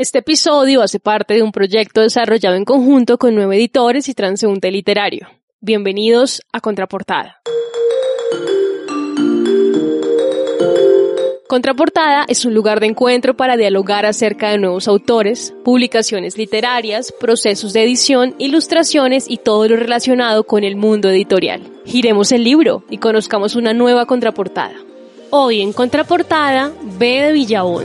Este episodio hace parte de un proyecto desarrollado en conjunto con nueve editores y transeúnte literario. Bienvenidos a Contraportada. Contraportada es un lugar de encuentro para dialogar acerca de nuevos autores, publicaciones literarias, procesos de edición, ilustraciones y todo lo relacionado con el mundo editorial. Giremos el libro y conozcamos una nueva contraportada. Hoy en Contraportada, B de Villabón.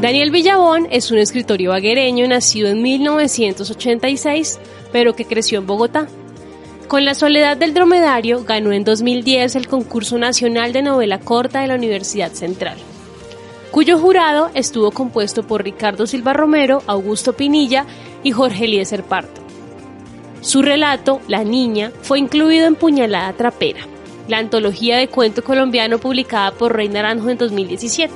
Daniel Villabón es un escritor ibaguereño nacido en 1986, pero que creció en Bogotá. Con La Soledad del Dromedario ganó en 2010 el concurso nacional de novela corta de la Universidad Central, cuyo jurado estuvo compuesto por Ricardo Silva Romero, Augusto Pinilla y Jorge Eliezer Parto. Su relato, La Niña, fue incluido en Puñalada Trapera, la antología de cuento colombiano publicada por Rey Naranjo en 2017.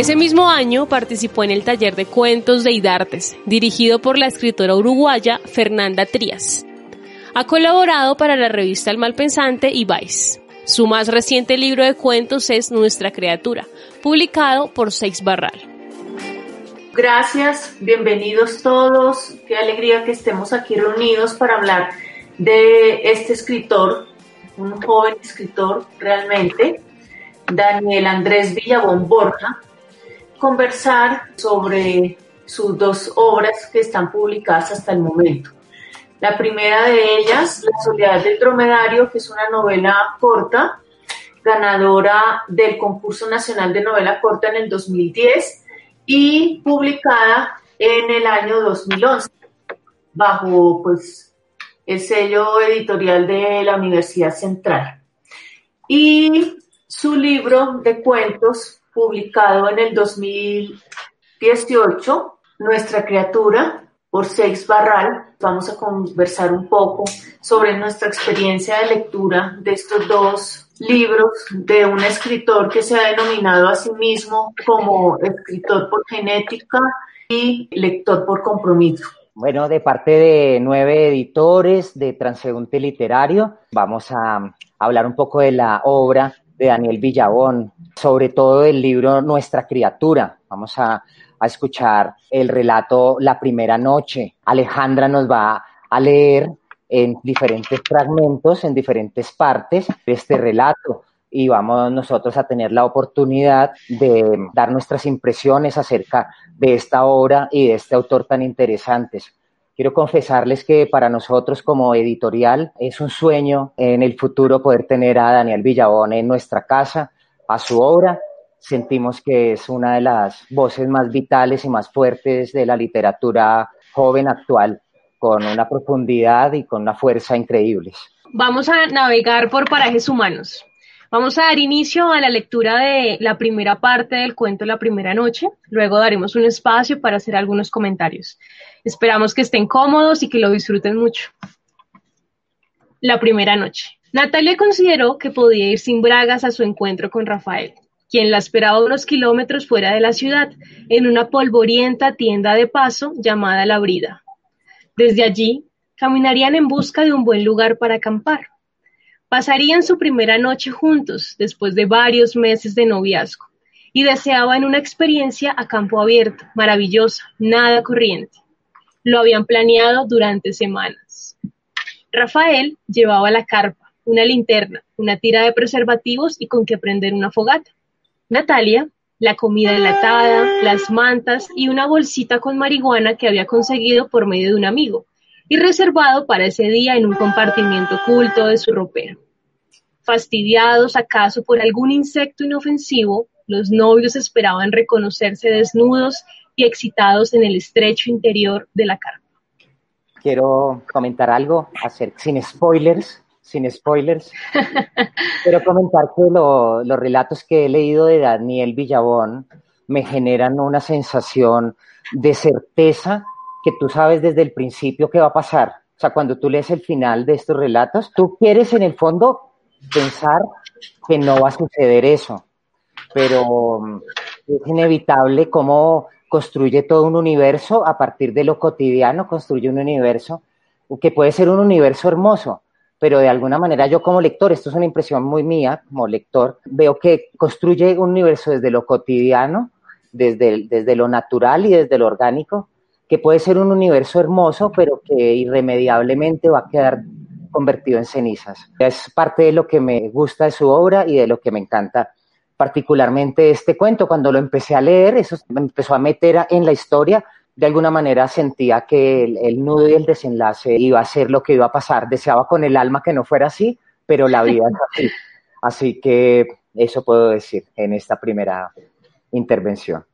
Ese mismo año participó en el taller de cuentos de Idartes, dirigido por la escritora uruguaya Fernanda Trías. Ha colaborado para la revista El Malpensante y Vice. Su más reciente libro de cuentos es Nuestra Criatura, publicado por Seix Barral. Gracias, bienvenidos todos. Qué alegría que estemos aquí reunidos para hablar de este escritor, un joven escritor realmente, Daniel Andrés Villabón Borja, conversar sobre sus dos obras que están publicadas hasta el momento. La primera de ellas, La soledad del dromedario, que es una novela corta, ganadora del concurso nacional de novela corta en el 2010 y publicada en el año 2011 bajo pues el sello editorial de la Universidad Central. Y su libro de cuentos publicado en el 2018, Nuestra criatura, por Seix Barral. Vamos a conversar un poco sobre nuestra experiencia de lectura de estos dos libros de un escritor que se ha denominado a sí mismo como escritor por genética y lector por compromiso. Bueno, de parte de nueve editores de Transeúnte Literario, vamos a hablar un poco de la obra de Daniel Villabón, sobre todo del libro Nuestra criatura. Vamos a, escuchar el relato La primera noche. Alejandra nos va a leer en diferentes fragmentos, en diferentes partes de este relato y vamos nosotros a tener la oportunidad de dar nuestras impresiones acerca de esta obra y de este autor tan interesantes. Quiero confesarles que para nosotros como editorial es un sueño en el futuro poder tener a Daniel Villabón en nuestra casa, a su obra. Sentimos que es una de las voces más vitales y más fuertes de la literatura joven actual, con una profundidad y con una fuerza increíbles. Vamos a navegar por parajes humanos. Vamos a dar inicio a la lectura de la primera parte del cuento La primera noche. Luego daremos un espacio para hacer algunos comentarios. Esperamos que estén cómodos y que lo disfruten mucho. La primera noche. Natalia consideró que podía ir sin bragas a su encuentro con Rafael, quien la esperaba unos kilómetros fuera de la ciudad, en una polvorienta tienda de paso llamada La Brida. Desde allí, caminarían en busca de un buen lugar para acampar. Pasarían su primera noche juntos después de varios meses de noviazgo y deseaban una experiencia a campo abierto, maravillosa, nada corriente. Lo habían planeado durante semanas. Rafael llevaba la carpa, una linterna, una tira de preservativos y con que prender una fogata. Natalia, la comida enlatada, las mantas y una bolsita con marihuana que había conseguido por medio de un amigo, y reservado para ese día en un compartimiento oculto de su ropero. Fastidiados acaso por algún insecto inofensivo, los novios esperaban reconocerse desnudos y excitados en el estrecho interior de la carpa. Quiero comentar algo, hacer, sin spoilers, sin spoilers. Quiero comentar que los relatos que he leído de Daniel Villabón me generan una sensación de certeza que tú sabes desde el principio qué va a pasar. O sea, cuando tú lees el final de estos relatos, tú quieres en el fondo pensar que no va a suceder eso, pero mm, es inevitable cómo construye todo un universo a partir de lo cotidiano, construye un universo que puede ser un universo hermoso, pero de alguna manera yo como lector, esto es una impresión muy mía como lector, veo que construye un universo desde lo cotidiano, desde, desde lo natural y desde lo orgánico, que puede ser un universo hermoso, pero que irremediablemente va a quedar convertido en cenizas. Es parte de lo que me gusta de su obra y de lo que me encanta particularmente este cuento. Cuando lo empecé a leer, eso me empezó a meter en la historia, de alguna manera sentía que el, nudo y el desenlace iba a ser lo que iba a pasar. Deseaba con el alma que no fuera así, pero la vida es así. Así que eso puedo decir en esta primera intervención.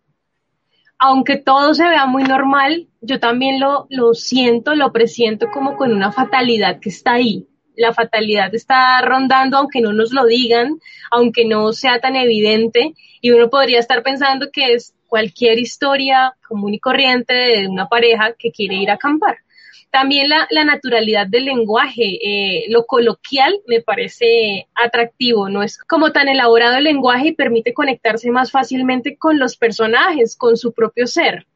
Aunque todo se vea muy normal, yo también lo, lo siento, lo presiento como con una fatalidad que está ahí. La fatalidad está rondando, aunque no nos lo digan, aunque no sea tan evidente, y uno podría estar pensando que es cualquier historia común y corriente de una pareja que quiere ir a acampar. También la, naturalidad del lenguaje, eh, lo coloquial me parece atractivo, no es como tan elaborado el lenguaje y permite conectarse más fácilmente con los personajes, con su propio ser.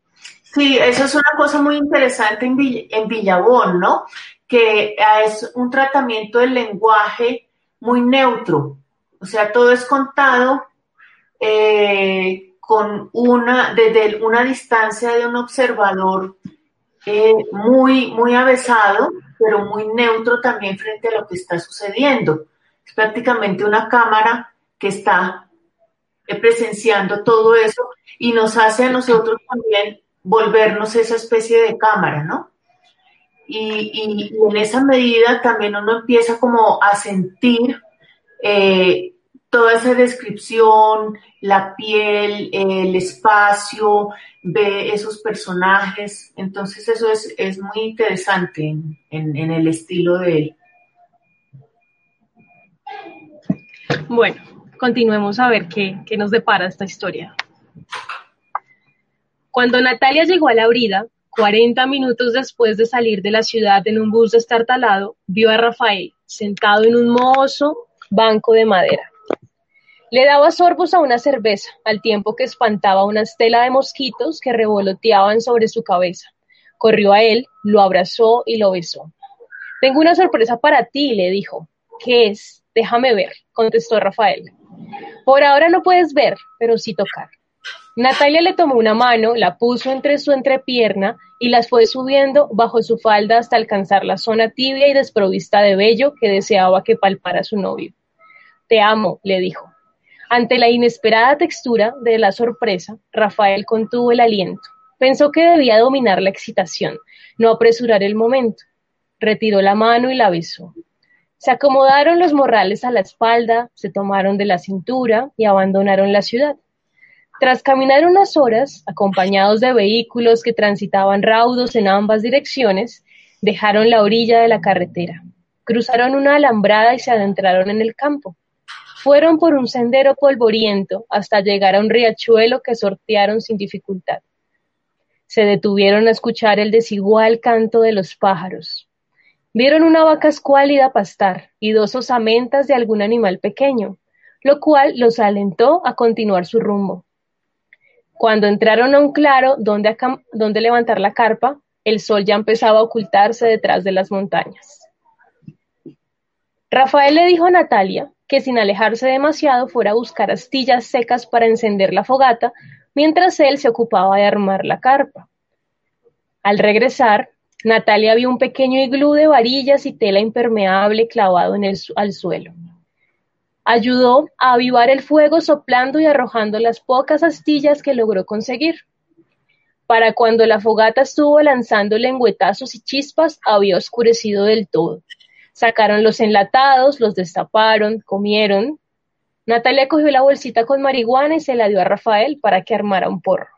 Sí, eso es una cosa muy interesante en, Villabón, ¿no? Que es un tratamiento del lenguaje muy neutro, o sea, todo es contado eh, con una, desde una distancia de un observador eh, muy, muy avesado, pero muy neutro también frente a lo que está sucediendo. Es prácticamente una cámara que está eh, presenciando todo eso y nos hace a nosotros también volvernos esa especie de cámara, ¿no? Y, en esa medida también uno empieza como a sentir eh, toda esa descripción, la piel, el espacio, ve esos personajes. Entonces eso es, muy interesante en, el estilo de él. Bueno, continuemos a ver qué, qué nos depara esta historia. Cuando Natalia llegó a la brida, 40 minutos después de salir de la ciudad en un bus destartalado, vio a Rafael sentado en un mohoso banco de madera. Le daba sorbos a una cerveza, al tiempo que espantaba una estela de mosquitos que revoloteaban sobre su cabeza. Corrió a él, lo abrazó y lo besó. Tengo una sorpresa para ti, le dijo. ¿Qué es? Déjame ver, contestó Rafael. Por ahora no puedes ver, pero sí tocar. Natalia le tomó una mano, la puso entre su entrepierna y las fue subiendo bajo su falda hasta alcanzar la zona tibia y desprovista de vello que deseaba que palpara su novio. Te amo, le dijo. Ante la inesperada textura de la sorpresa, Rafael contuvo el aliento. Pensó que debía dominar la excitación, no apresurar el momento. Retiró la mano y la besó. Se acomodaron los morrales a la espalda, se tomaron de la cintura y abandonaron la ciudad. Tras caminar unas horas, acompañados de vehículos que transitaban raudos en ambas direcciones, dejaron la orilla de la carretera. Cruzaron una alambrada y se adentraron en el campo. Fueron por un sendero polvoriento hasta llegar a un riachuelo que sortearon sin dificultad. Se detuvieron a escuchar el desigual canto de los pájaros. Vieron una vaca escuálida pastar y dos osamentas de algún animal pequeño, lo cual los alentó a continuar su rumbo. Cuando entraron a un claro donde, donde levantar la carpa, el sol ya empezaba a ocultarse detrás de las montañas. Rafael le dijo a Natalia que sin alejarse demasiado fuera a buscar astillas secas para encender la fogata, mientras él se ocupaba de armar la carpa. Al regresar, Natalia vio un pequeño iglú de varillas y tela impermeable clavado en el, al suelo. Ayudó a avivar el fuego soplando y arrojando las pocas astillas que logró conseguir. Para cuando la fogata estuvo lanzando lengüetazos y chispas, había oscurecido del todo. Sacaron los enlatados, los destaparon, comieron. Natalia cogió la bolsita con marihuana y se la dio a Rafael para que armara un porro.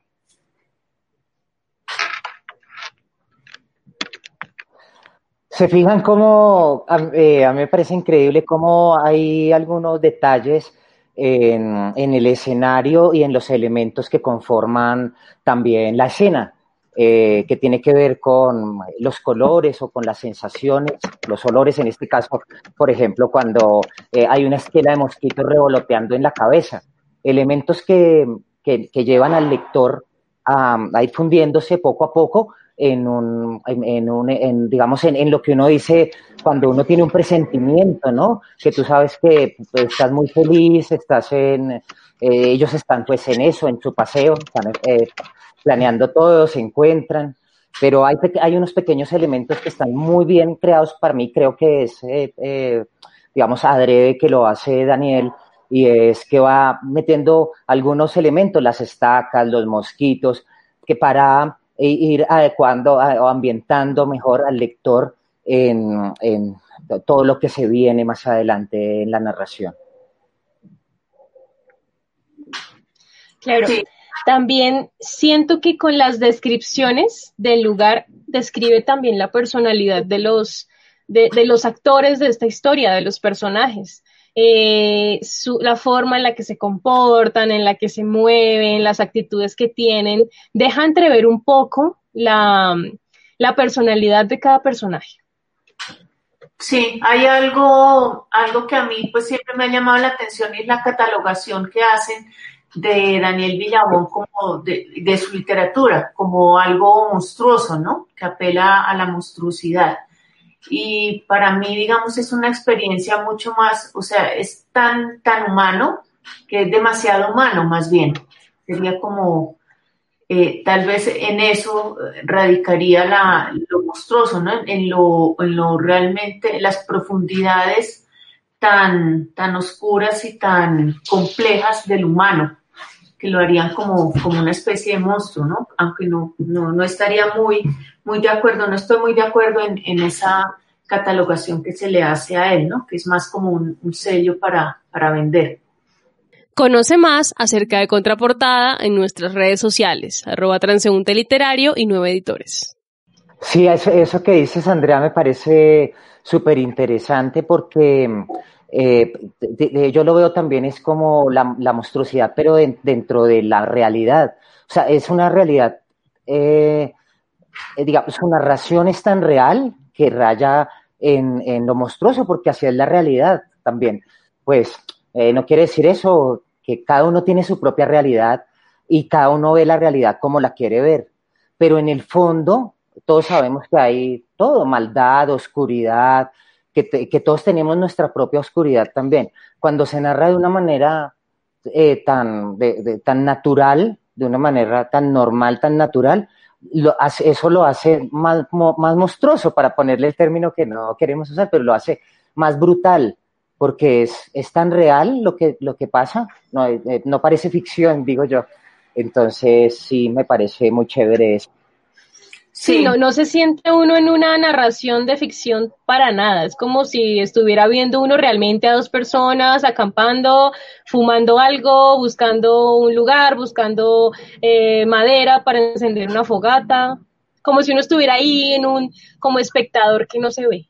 Se fijan cómo, eh, a mí me parece increíble cómo hay algunos detalles en, en, el escenario y en los elementos que conforman también la escena. Eh, que tiene que ver con los colores o con las sensaciones, los olores en este caso, por ejemplo, cuando eh, hay una esquela de mosquitos revoloteando en la cabeza, elementos que, que, llevan al lector a, ir fundiéndose poco a poco en un, en, un en, digamos, en, en, lo que uno dice cuando uno tiene un presentimiento, ¿no? Que tú sabes que pues, estás muy feliz, estás en, eh, ellos están pues en eso, en su paseo, están eh, planeando todo, se encuentran, pero hay, hay unos pequeños elementos que están muy bien creados para mí, creo que es, eh, eh, digamos, adrede que lo hace Daniel, y es que va metiendo algunos elementos, las estacas, los mosquitos, que para ir adecuando o ambientando mejor al lector en, en, todo lo que se viene más adelante en la narración. Claro. También siento que con las descripciones del lugar describe también la personalidad de los, de, de los actores de esta historia, de los personajes eh, su, la forma en la que se comportan, en la que se mueven, las actitudes que tienen, deja entrever un poco la, la personalidad de cada personaje. Sí, hay algo, algo que a mí pues siempre me ha llamado la atención y es la catalogación que hacen de Daniel Villabón como de, su literatura, como algo monstruoso, ¿no? Que apela a la monstruosidad y para mí, digamos, es una experiencia mucho más, o sea, es tan, tan humano que es demasiado humano más bien. Sería como, eh, tal vez en eso radicaría lo monstruoso, ¿no? En lo, en lo realmente, las profundidades tan, tan oscuras y tan complejas del humano que lo harían como, como una especie de monstruo, ¿no? Aunque no, no, no estaría muy, muy de acuerdo, no estoy muy de acuerdo en, en esa catalogación que se le hace a él, ¿no? Que es más como un, un sello para, para vender. Conoce más acerca de Contraportada en nuestras redes sociales, arroba transeúnte literario y nueve editores. Sí, eso, eso que dices, Andrea, me parece súper interesante porque eh, de, yo lo veo también es como la, monstruosidad, pero de, dentro de la realidad. O sea, es una realidad, eh, eh, digamos, su narración es tan real que raya en, lo monstruoso, porque así es la realidad también. Pues eh, no quiere decir eso, que cada uno tiene su propia realidad y cada uno ve la realidad como la quiere ver. Pero en el fondo, todos sabemos que hay todo, maldad, oscuridad, que, todos tenemos nuestra propia oscuridad también. Cuando se narra de una manera eh, tan, de, de, tan natural, de una manera tan normal, tan natural, lo hace, eso lo hace más, más monstruoso, para ponerle el término que no queremos usar, pero lo hace más brutal, porque es, es tan real lo que, lo que pasa, no, eh, no parece ficción, digo yo. Entonces, sí, me parece muy chévere eso. Sí, no, no se siente uno en una narración de ficción para nada. Es como si estuviera viendo uno realmente a dos personas acampando, fumando algo, buscando un lugar, buscando eh, madera para encender una fogata. Como si uno estuviera ahí en un, como espectador que no se ve.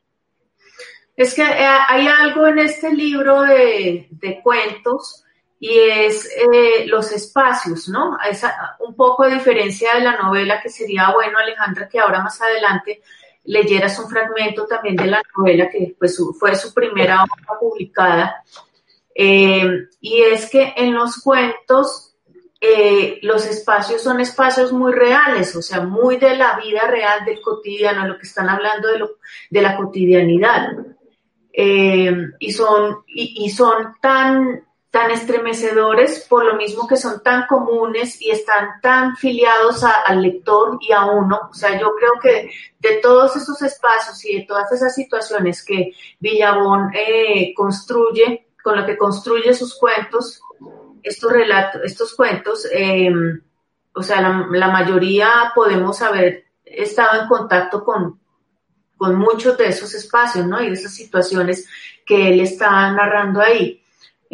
Es que eh, hay algo en este libro de, de cuentos y es eh, los espacios, ¿no? Un poco de diferencia de la novela que sería bueno, Alejandra, que ahora más adelante leyeras un fragmento también de la novela que fue su primera obra publicada. Eh, y es que en los cuentos eh, los espacios son espacios muy reales, o sea, muy de la vida real, del cotidiano, lo que están hablando de, la cotidianidad. Y, son, y son tan tan estremecedores por lo mismo que son tan comunes y están tan filiados al lector y a uno. O sea, yo creo que de todos esos espacios y de todas esas situaciones que Villabón eh, construye, con lo que construye sus cuentos, estos relatos, estos cuentos, eh, o sea, la, la, mayoría podemos haber estado en contacto con, con muchos de esos espacios, ¿no? Y de esas situaciones que él está narrando ahí.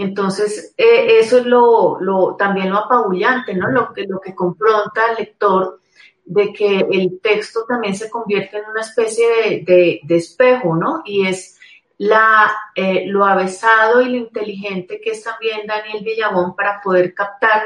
Entonces, eh, eso es lo, también lo apabullante, ¿no? Lo que, lo que confronta al lector de que el texto también se convierte en una especie de espejo, ¿no? Y es la, eh, lo avesado y lo inteligente que es también Daniel Villabón para poder captar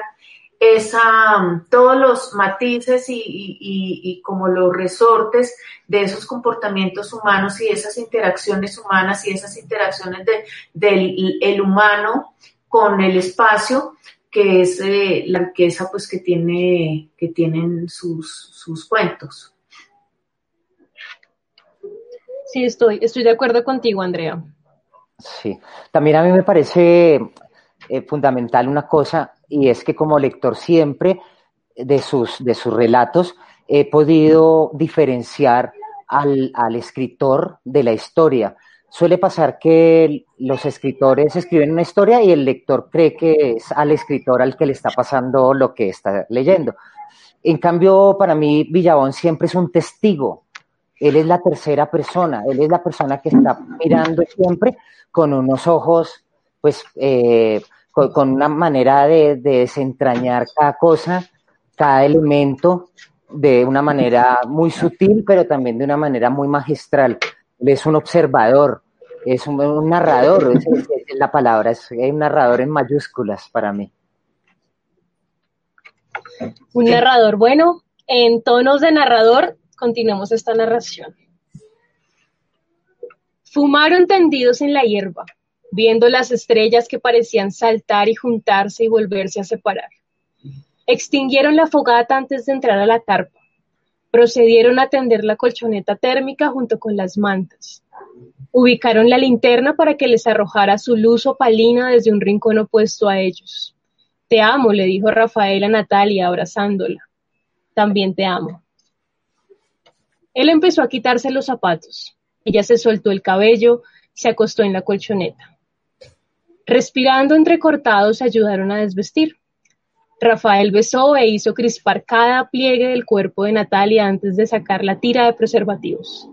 esa, todos los matices y, y, y, como los resortes de esos comportamientos humanos y esas interacciones humanas y esas interacciones de, del el humano con el espacio, que es eh, la riqueza pues que tiene, que tienen sus, sus cuentos. Sí, estoy, estoy de acuerdo contigo, Andrea. Sí, también a mí me parece eh, fundamental una cosa y es que como lector siempre de sus, de sus relatos he podido diferenciar al, al escritor de la historia. Suele pasar que los escritores escriben una historia y el lector cree que es al escritor al que le está pasando lo que está leyendo. En cambio, para mí, Villabón siempre es un testigo. Él es la tercera persona, él es la persona que está mirando siempre con unos ojos, pues, eh, con, una manera de, desentrañar cada cosa, cada elemento, de una manera muy sutil, pero también de una manera muy magistral. Él es un observador, es un, narrador, es, la palabra, es un narrador en mayúsculas para mí. Un narrador. Bueno, en tonos de narrador, continuemos esta narración. Fumaron tendidos en la hierba, viendo las estrellas que parecían saltar y juntarse y volverse a separar. Extinguieron la fogata antes de entrar a la carpa. Procedieron a tender la colchoneta térmica junto con las mantas. Ubicaron la linterna para que les arrojara su luz opalina desde un rincón opuesto a ellos. Te amo, le dijo Rafael a Natalia abrazándola. También te amo. Él empezó a quitarse los zapatos. Ella se soltó el cabello, se acostó en la colchoneta. Respirando entrecortados, se ayudaron a desvestir. Rafael besó e hizo crispar cada pliegue del cuerpo de Natalia antes de sacar la tira de preservativos,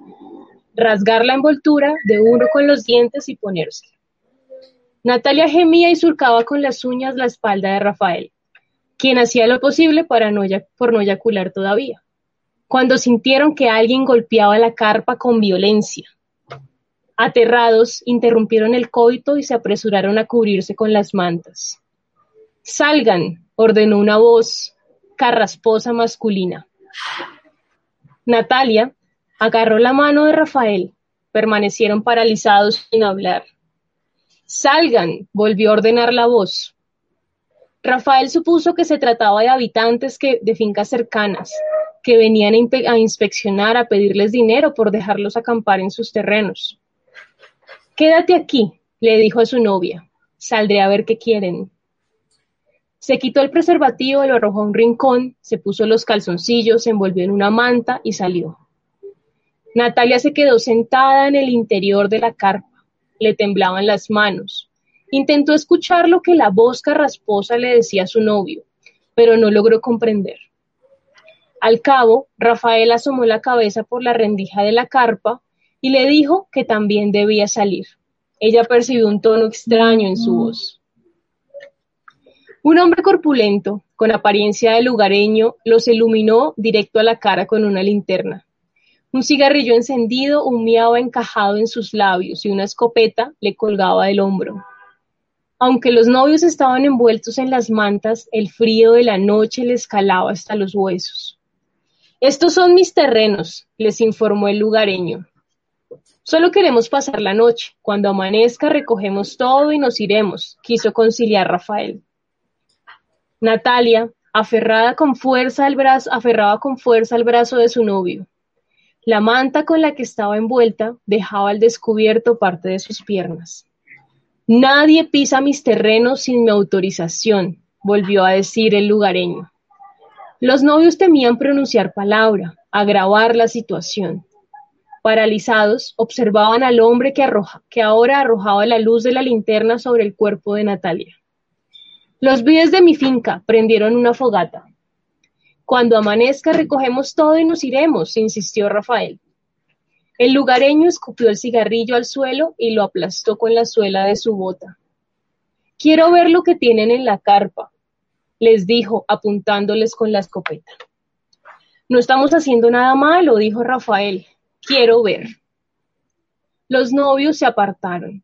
rasgar la envoltura de uno con los dientes y ponerse. Natalia gemía y surcaba con las uñas la espalda de Rafael, quien hacía lo posible para no, por no eyacular todavía, cuando sintieron que alguien golpeaba la carpa con violencia. Aterrados, interrumpieron el coito y se apresuraron a cubrirse con las mantas. Salgan, ordenó una voz carrasposa masculina. Natalia agarró la mano de Rafael. Permanecieron paralizados sin hablar. Salgan, volvió a ordenar la voz. Rafael supuso que se trataba de habitantes que, de fincas cercanas, que venían a, a inspeccionar, a pedirles dinero por dejarlos acampar en sus terrenos. Quédate aquí, le dijo a su novia. Saldré a ver qué quieren. Se quitó el preservativo, lo arrojó a un rincón, se puso los calzoncillos, se envolvió en una manta y salió. Natalia se quedó sentada en el interior de la carpa le temblaban las manos. Intentó escuchar lo que la voz carrasposa le decía a su novio, pero no logró comprender. Al cabo, Rafael asomó la cabeza por la rendija de la carpa y le dijo que también debía salir. Ella percibió un tono extraño en su voz. Un hombre corpulento, con apariencia de lugareño, los iluminó directo a la cara con una linterna. Un cigarrillo encendido humeaba encajado en sus labios y una escopeta le colgaba del hombro. Aunque los novios estaban envueltos en las mantas, el frío de la noche les calaba hasta los huesos. Estos son mis terrenos, les informó el lugareño. Solo queremos pasar la noche. Cuando amanezca recogemos todo y nos iremos, quiso conciliar Rafael. Natalia, aferrada con fuerza al brazo, aferraba con fuerza al brazo de su novio. La manta con la que estaba envuelta dejaba al descubierto parte de sus piernas. Nadie pisa mis terrenos sin mi autorización, volvió a decir el lugareño. Los novios temían pronunciar palabra, agravar la situación. Paralizados, observaban al hombre que, que ahora arrojaba la luz de la linterna sobre el cuerpo de Natalia. Los vides de mi finca prendieron una fogata. Cuando amanezca recogemos todo y nos iremos, insistió Rafael. El lugareño escupió el cigarrillo al suelo y lo aplastó con la suela de su bota. Quiero ver lo que tienen en la carpa, les dijo, apuntándoles con la escopeta. No estamos haciendo nada malo, dijo Rafael. Quiero ver. Los novios se apartaron.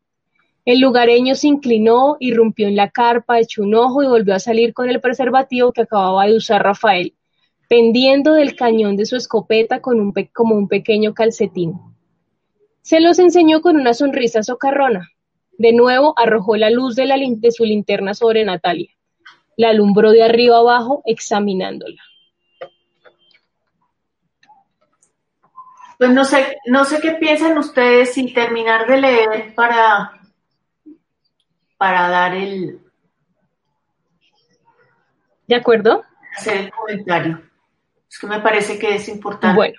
El lugareño se inclinó, irrumpió en la carpa, echó un ojo y volvió a salir con el preservativo que acababa de usar Rafael pendiendo del cañón de su escopeta con un como un pequeño calcetín. Se los enseñó con una sonrisa socarrona. De nuevo arrojó la luz de, de su linterna sobre Natalia. La alumbró de arriba abajo, examinándola. Pues no sé, no sé qué piensan ustedes sin terminar de leer para, para dar el... ¿De acuerdo? Hacer el comentario. Es que me parece que es importante bueno.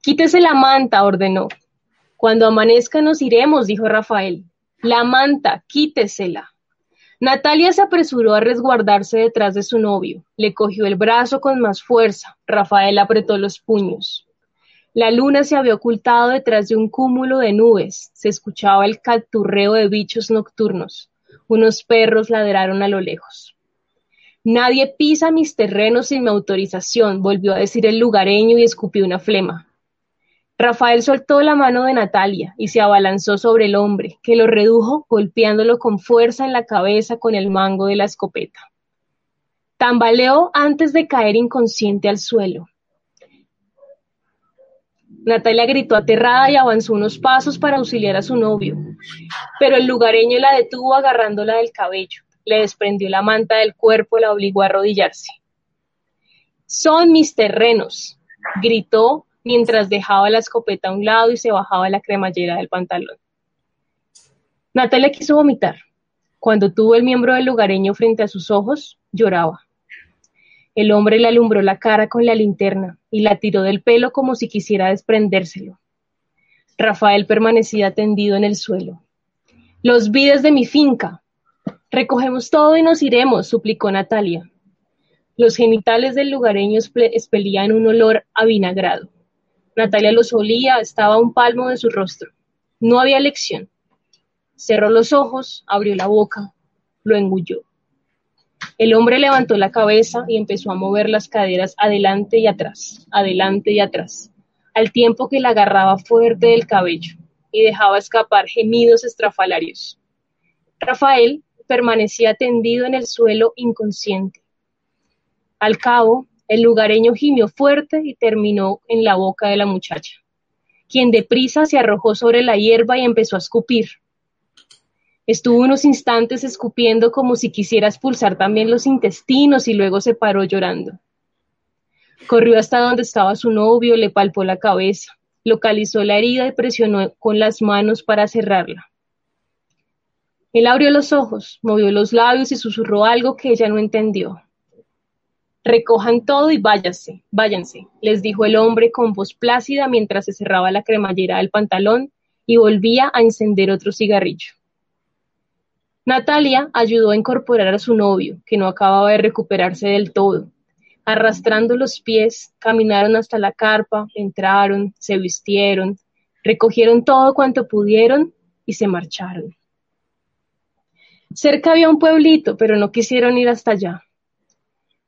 Quítese la manta, ordenó. Cuando amanezca nos iremos, dijo Rafael. La manta, quítesela. Natalia se apresuró a resguardarse detrás de su novio. Le cogió el brazo con más fuerza. Rafael apretó los puños. La luna se había ocultado detrás de un cúmulo de nubes. Se escuchaba el caturreo de bichos nocturnos. Unos perros ladraron a lo lejos. Nadie pisa mis terrenos sin mi autorización, volvió a decir el lugareño y escupió una flema. Rafael soltó la mano de Natalia y se abalanzó sobre el hombre, que lo redujo golpeándolo con fuerza en la cabeza con el mango de la escopeta. Tambaleó antes de caer inconsciente al suelo. Natalia gritó aterrada y avanzó unos pasos para auxiliar a su novio, pero el lugareño la detuvo agarrándola del cabello, le desprendió la manta del cuerpo y la obligó a arrodillarse. Son mis terrenos, gritó mientras dejaba la escopeta a un lado y se bajaba la cremallera del pantalón. Natalia quiso vomitar. Cuando tuvo el miembro del lugareño frente a sus ojos, lloraba. El hombre le alumbró la cara con la linterna y la tiró del pelo como si quisiera desprendérselo. Rafael permanecía tendido en el suelo. Los vides de mi finca. Recogemos todo y nos iremos, suplicó Natalia. Los genitales del lugareño expelían un olor avinagrado. Natalia los olía, estaba a un palmo de su rostro. No había elección. Cerró los ojos, abrió la boca, lo engulló. El hombre levantó la cabeza y empezó a mover las caderas adelante y atrás, adelante y atrás, al tiempo que la agarraba fuerte del cabello y dejaba escapar gemidos estrafalarios. Rafael permanecía tendido en el suelo inconsciente. Al cabo, el lugareño gimió fuerte y terminó en la boca de la muchacha, quien deprisa se arrojó sobre la hierba y empezó a escupir. Estuvo unos instantes escupiendo como si quisiera expulsar también los intestinos y luego se paró llorando. Corrió hasta donde estaba su novio, le palpó la cabeza, localizó la herida y presionó con las manos para cerrarla. Él abrió los ojos, movió los labios y susurró algo que ella no entendió. Recojan todo y váyanse, váyanse, les dijo el hombre con voz plácida mientras se cerraba la cremallera del pantalón y volvía a encender otro cigarrillo. Natalia ayudó a incorporar a su novio, que no acababa de recuperarse del todo. Arrastrando los pies, caminaron hasta la carpa, entraron, se vistieron, recogieron todo cuanto pudieron y se marcharon. Cerca había un pueblito, pero no quisieron ir hasta allá.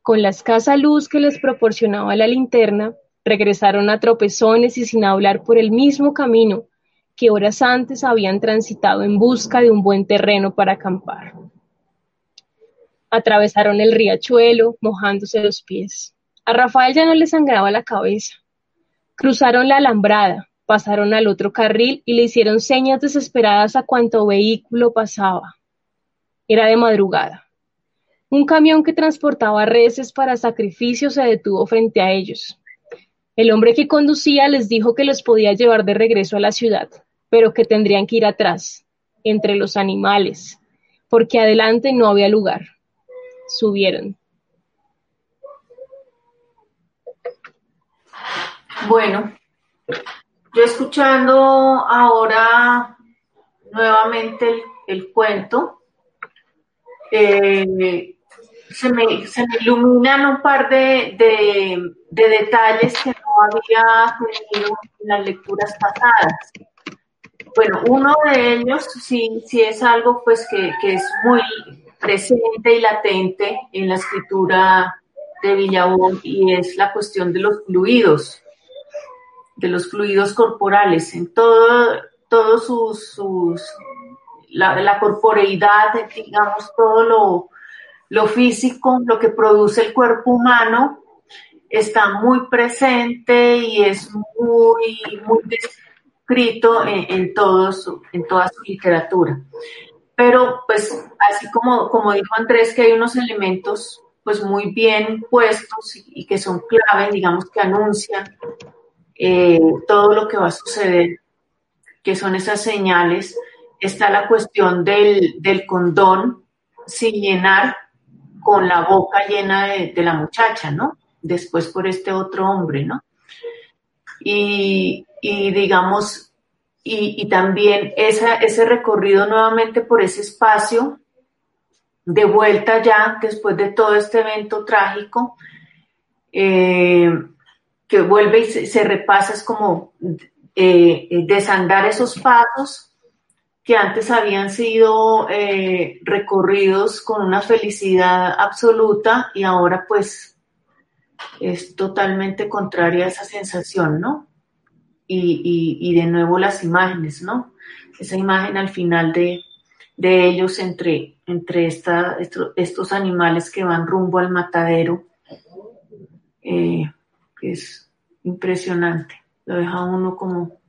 Con la escasa luz que les proporcionaba la linterna, regresaron a tropezones y sin hablar por el mismo camino que horas antes habían transitado en busca de un buen terreno para acampar. Atravesaron el riachuelo, mojándose los pies. A Rafael ya no le sangraba la cabeza. Cruzaron la alambrada, pasaron al otro carril y le hicieron señas desesperadas a cuanto vehículo pasaba. Era de madrugada. Un camión que transportaba reses para sacrificio se detuvo frente a ellos. El hombre que conducía les dijo que los podía llevar de regreso a la ciudad, pero que tendrían que ir atrás, entre los animales, porque adelante no había lugar. Subieron. Bueno, yo escuchando ahora nuevamente el, cuento, eh, se me, se me iluminan un par de, detalles que no había tenido en las lecturas pasadas. Bueno, uno de ellos sí, sí es algo pues que, es muy presente y latente en la escritura de Villabón y es la cuestión de los fluidos, de los fluidos corporales, en todo, todos sus la, la corporeidad, digamos, todo lo, lo físico, lo que produce el cuerpo humano, está muy presente y es muy, muy descrito en, en, en toda su literatura. Pero, pues, así como, como dijo Andrés, que hay unos elementos pues muy bien puestos y, que son claves, digamos, que anuncian eh, todo lo que va a suceder, que son esas señales. Está la cuestión del, condón sin llenar con la boca llena de, la muchacha, ¿no? Después por este otro hombre, ¿no? Y, y digamos, y, también ese recorrido nuevamente por ese espacio de vuelta ya después de todo este evento trágico, eh, que vuelve y se, repasa, es como eh, desandar esos pasos que antes habían sido eh, recorridos con una felicidad absoluta y ahora pues es totalmente contraria a esa sensación, ¿no? y, de nuevo las imágenes, ¿no? Esa imagen al final de, ellos entre, entre estos, animales que van rumbo al matadero, eh, es impresionante, lo deja uno como...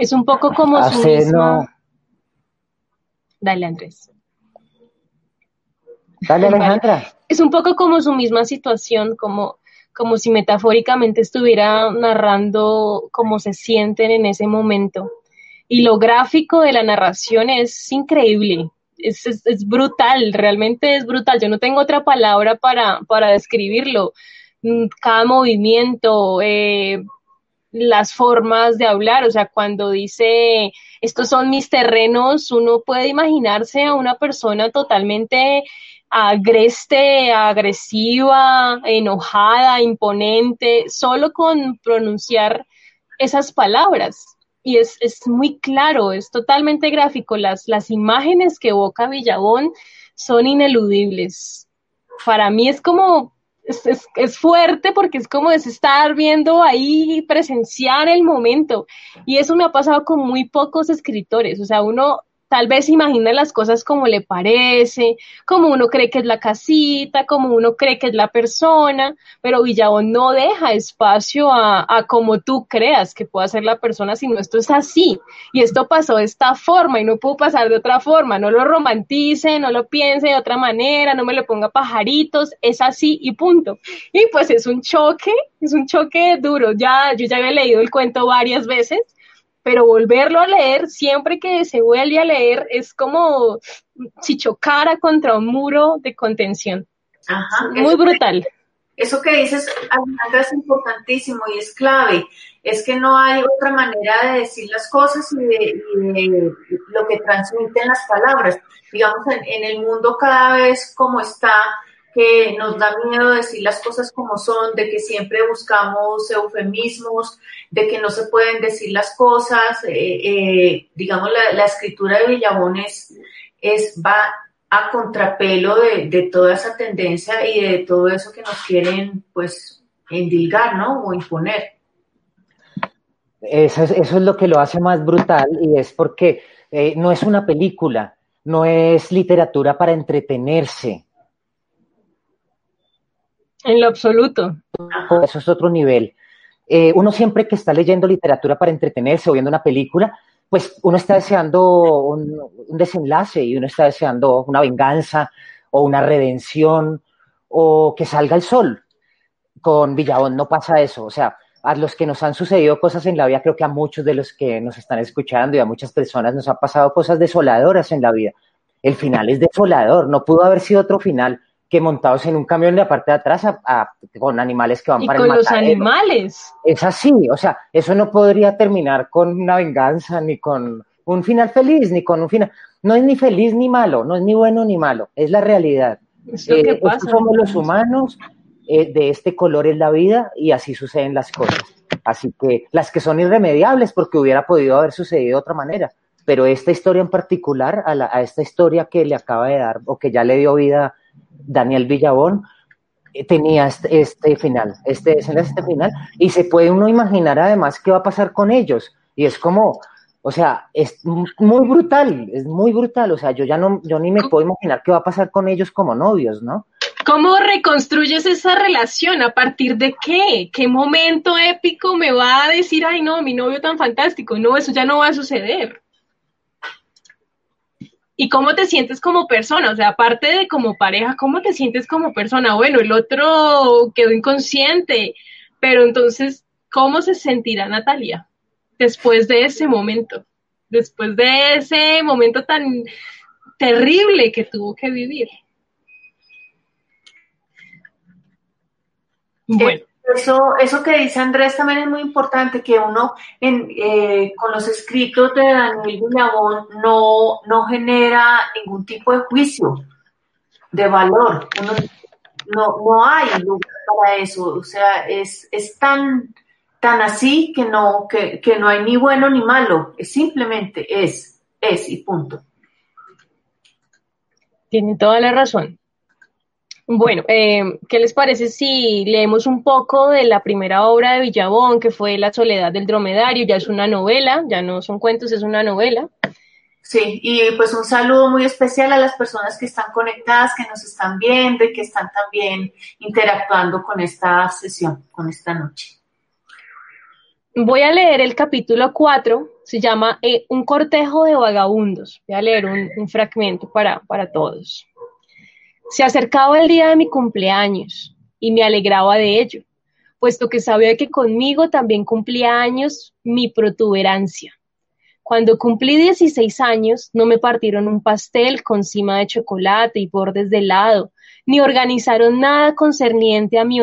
Es un poco como su misma... Dale, Andrés. Dale, Alejandra. Es un poco como su misma situación, como como si metafóricamente estuviera narrando cómo se sienten en ese momento. Y lo gráfico de la narración es increíble, es, brutal, realmente es brutal. Yo no tengo otra palabra para, para describirlo. Mm, cada movimiento, eh, las formas de hablar, o sea, cuando dice, estos son mis terrenos, uno puede imaginarse a una persona totalmente agreste, agresiva, enojada, imponente, solo con pronunciar esas palabras. Y es, es muy claro, es totalmente gráfico. Las, las imágenes que evoca Villabón son ineludibles. Para mí es como, es, es, es, fuerte porque es como es estar viendo ahí, presenciar el momento. Y eso me ha pasado con muy pocos escritores. O sea, uno tal vez imagina las cosas como le parece, como uno cree que es la casita, como uno cree que es la persona, pero Villabón no deja espacio a, como tú creas que pueda ser la persona, sino esto es así, y esto pasó de esta forma y no pudo pasar de otra forma, no lo romantice, no lo piense de otra manera, no me le ponga pajaritos, es así y punto. Y pues es un choque, es un choque duro, ya, yo ya había leído el cuento varias veces, pero volverlo a leer, siempre que se vuelve a leer, es como si chocara contra un muro de contención. Muy brutal. eso que dices, Alejandra, es importantísimo y es clave. Es que no hay otra manera de decir las cosas y de, lo que transmiten las palabras. Digamos, en, en el mundo cada vez como está, que nos da miedo decir las cosas como son, de que siempre buscamos eufemismos, de que no se pueden decir las cosas. Eh, eh, digamos, la, escritura de Villabón es, va a contrapelo de, toda esa tendencia y de todo eso que nos quieren, pues, endilgar, ¿no? O imponer. Eso es, eso es lo que lo hace más brutal y es porque eh, no es una película, no es literatura para entretenerse, en lo absoluto. Eso es otro nivel. Eh, uno siempre que está leyendo literatura para entretenerse o viendo una película, pues uno está deseando un, desenlace y uno está deseando una venganza o una redención o que salga el sol. Con Villabón no pasa eso. O sea, a los que nos han sucedido cosas en la vida, creo que a muchos de los que nos están escuchando y a muchas personas nos han pasado cosas desoladoras en la vida. El final es desolador, no pudo haber sido otro final que montados en un camión de la parte de atrás con animales que van para el con los animales. Es así, o sea, eso no podría terminar con una venganza, ni con un final feliz, ni con un final... No es ni feliz ni malo, no es ni bueno ni malo, es la realidad. Es lo que eh, pasa. Somos los humanos, eh, de este color es la vida y así suceden las cosas. Así que las que son irremediables porque hubiera podido haber sucedido de otra manera, pero esta historia en particular, a, a esta historia que le acaba de dar o que ya le dio vida Daniel Villabón eh, tenía este, este, final, este este final, y se puede uno imaginar además qué va a pasar con ellos. Y es como, o sea, es muy brutal, es muy brutal. O sea, yo ya no, yo ni me puedo imaginar qué va a pasar con ellos como novios, ¿no? ¿Cómo reconstruyes esa relación? ¿A partir de qué? ¿Qué momento épico me va a decir, ay no, mi novio tan fantástico? No, eso ya no va a suceder. ¿Y cómo te sientes como persona? O sea, aparte de como pareja, ¿cómo te sientes como persona? Bueno, el otro quedó inconsciente, pero entonces, ¿cómo se sentirá Natalia después de ese momento? Después de ese momento tan terrible que tuvo que vivir. Bueno. Eso, eso que dice Andrés también es muy importante, que uno en, eh, con los escritos de Daniel Villabón no, no genera ningún tipo de juicio de valor. no, no hay lugar para eso. O sea, es, es tan, tan así que no, que, que no hay ni bueno ni malo. Es simplemente es, es y punto. Tiene toda la razón. Bueno, eh, ¿qué les parece si leemos un poco de la primera obra de Villabón, que fue La soledad del dromedario? Ya es una novela, ya no son cuentos, es una novela. Sí, y pues un saludo muy especial a las personas que están conectadas, que nos están viendo y que están también interactuando con esta sesión, con esta noche. Voy a leer el capítulo 4, se llama eh, Un cortejo de vagabundos. Voy a leer un, un fragmento para, para todos. Se acercaba el día de mi cumpleaños y me alegraba de ello, puesto que sabía que conmigo también cumplía años mi protuberancia. Cuando cumplí 16 años, no me partieron un pastel con cima de chocolate y bordes de helado, ni organizaron nada concerniente a mi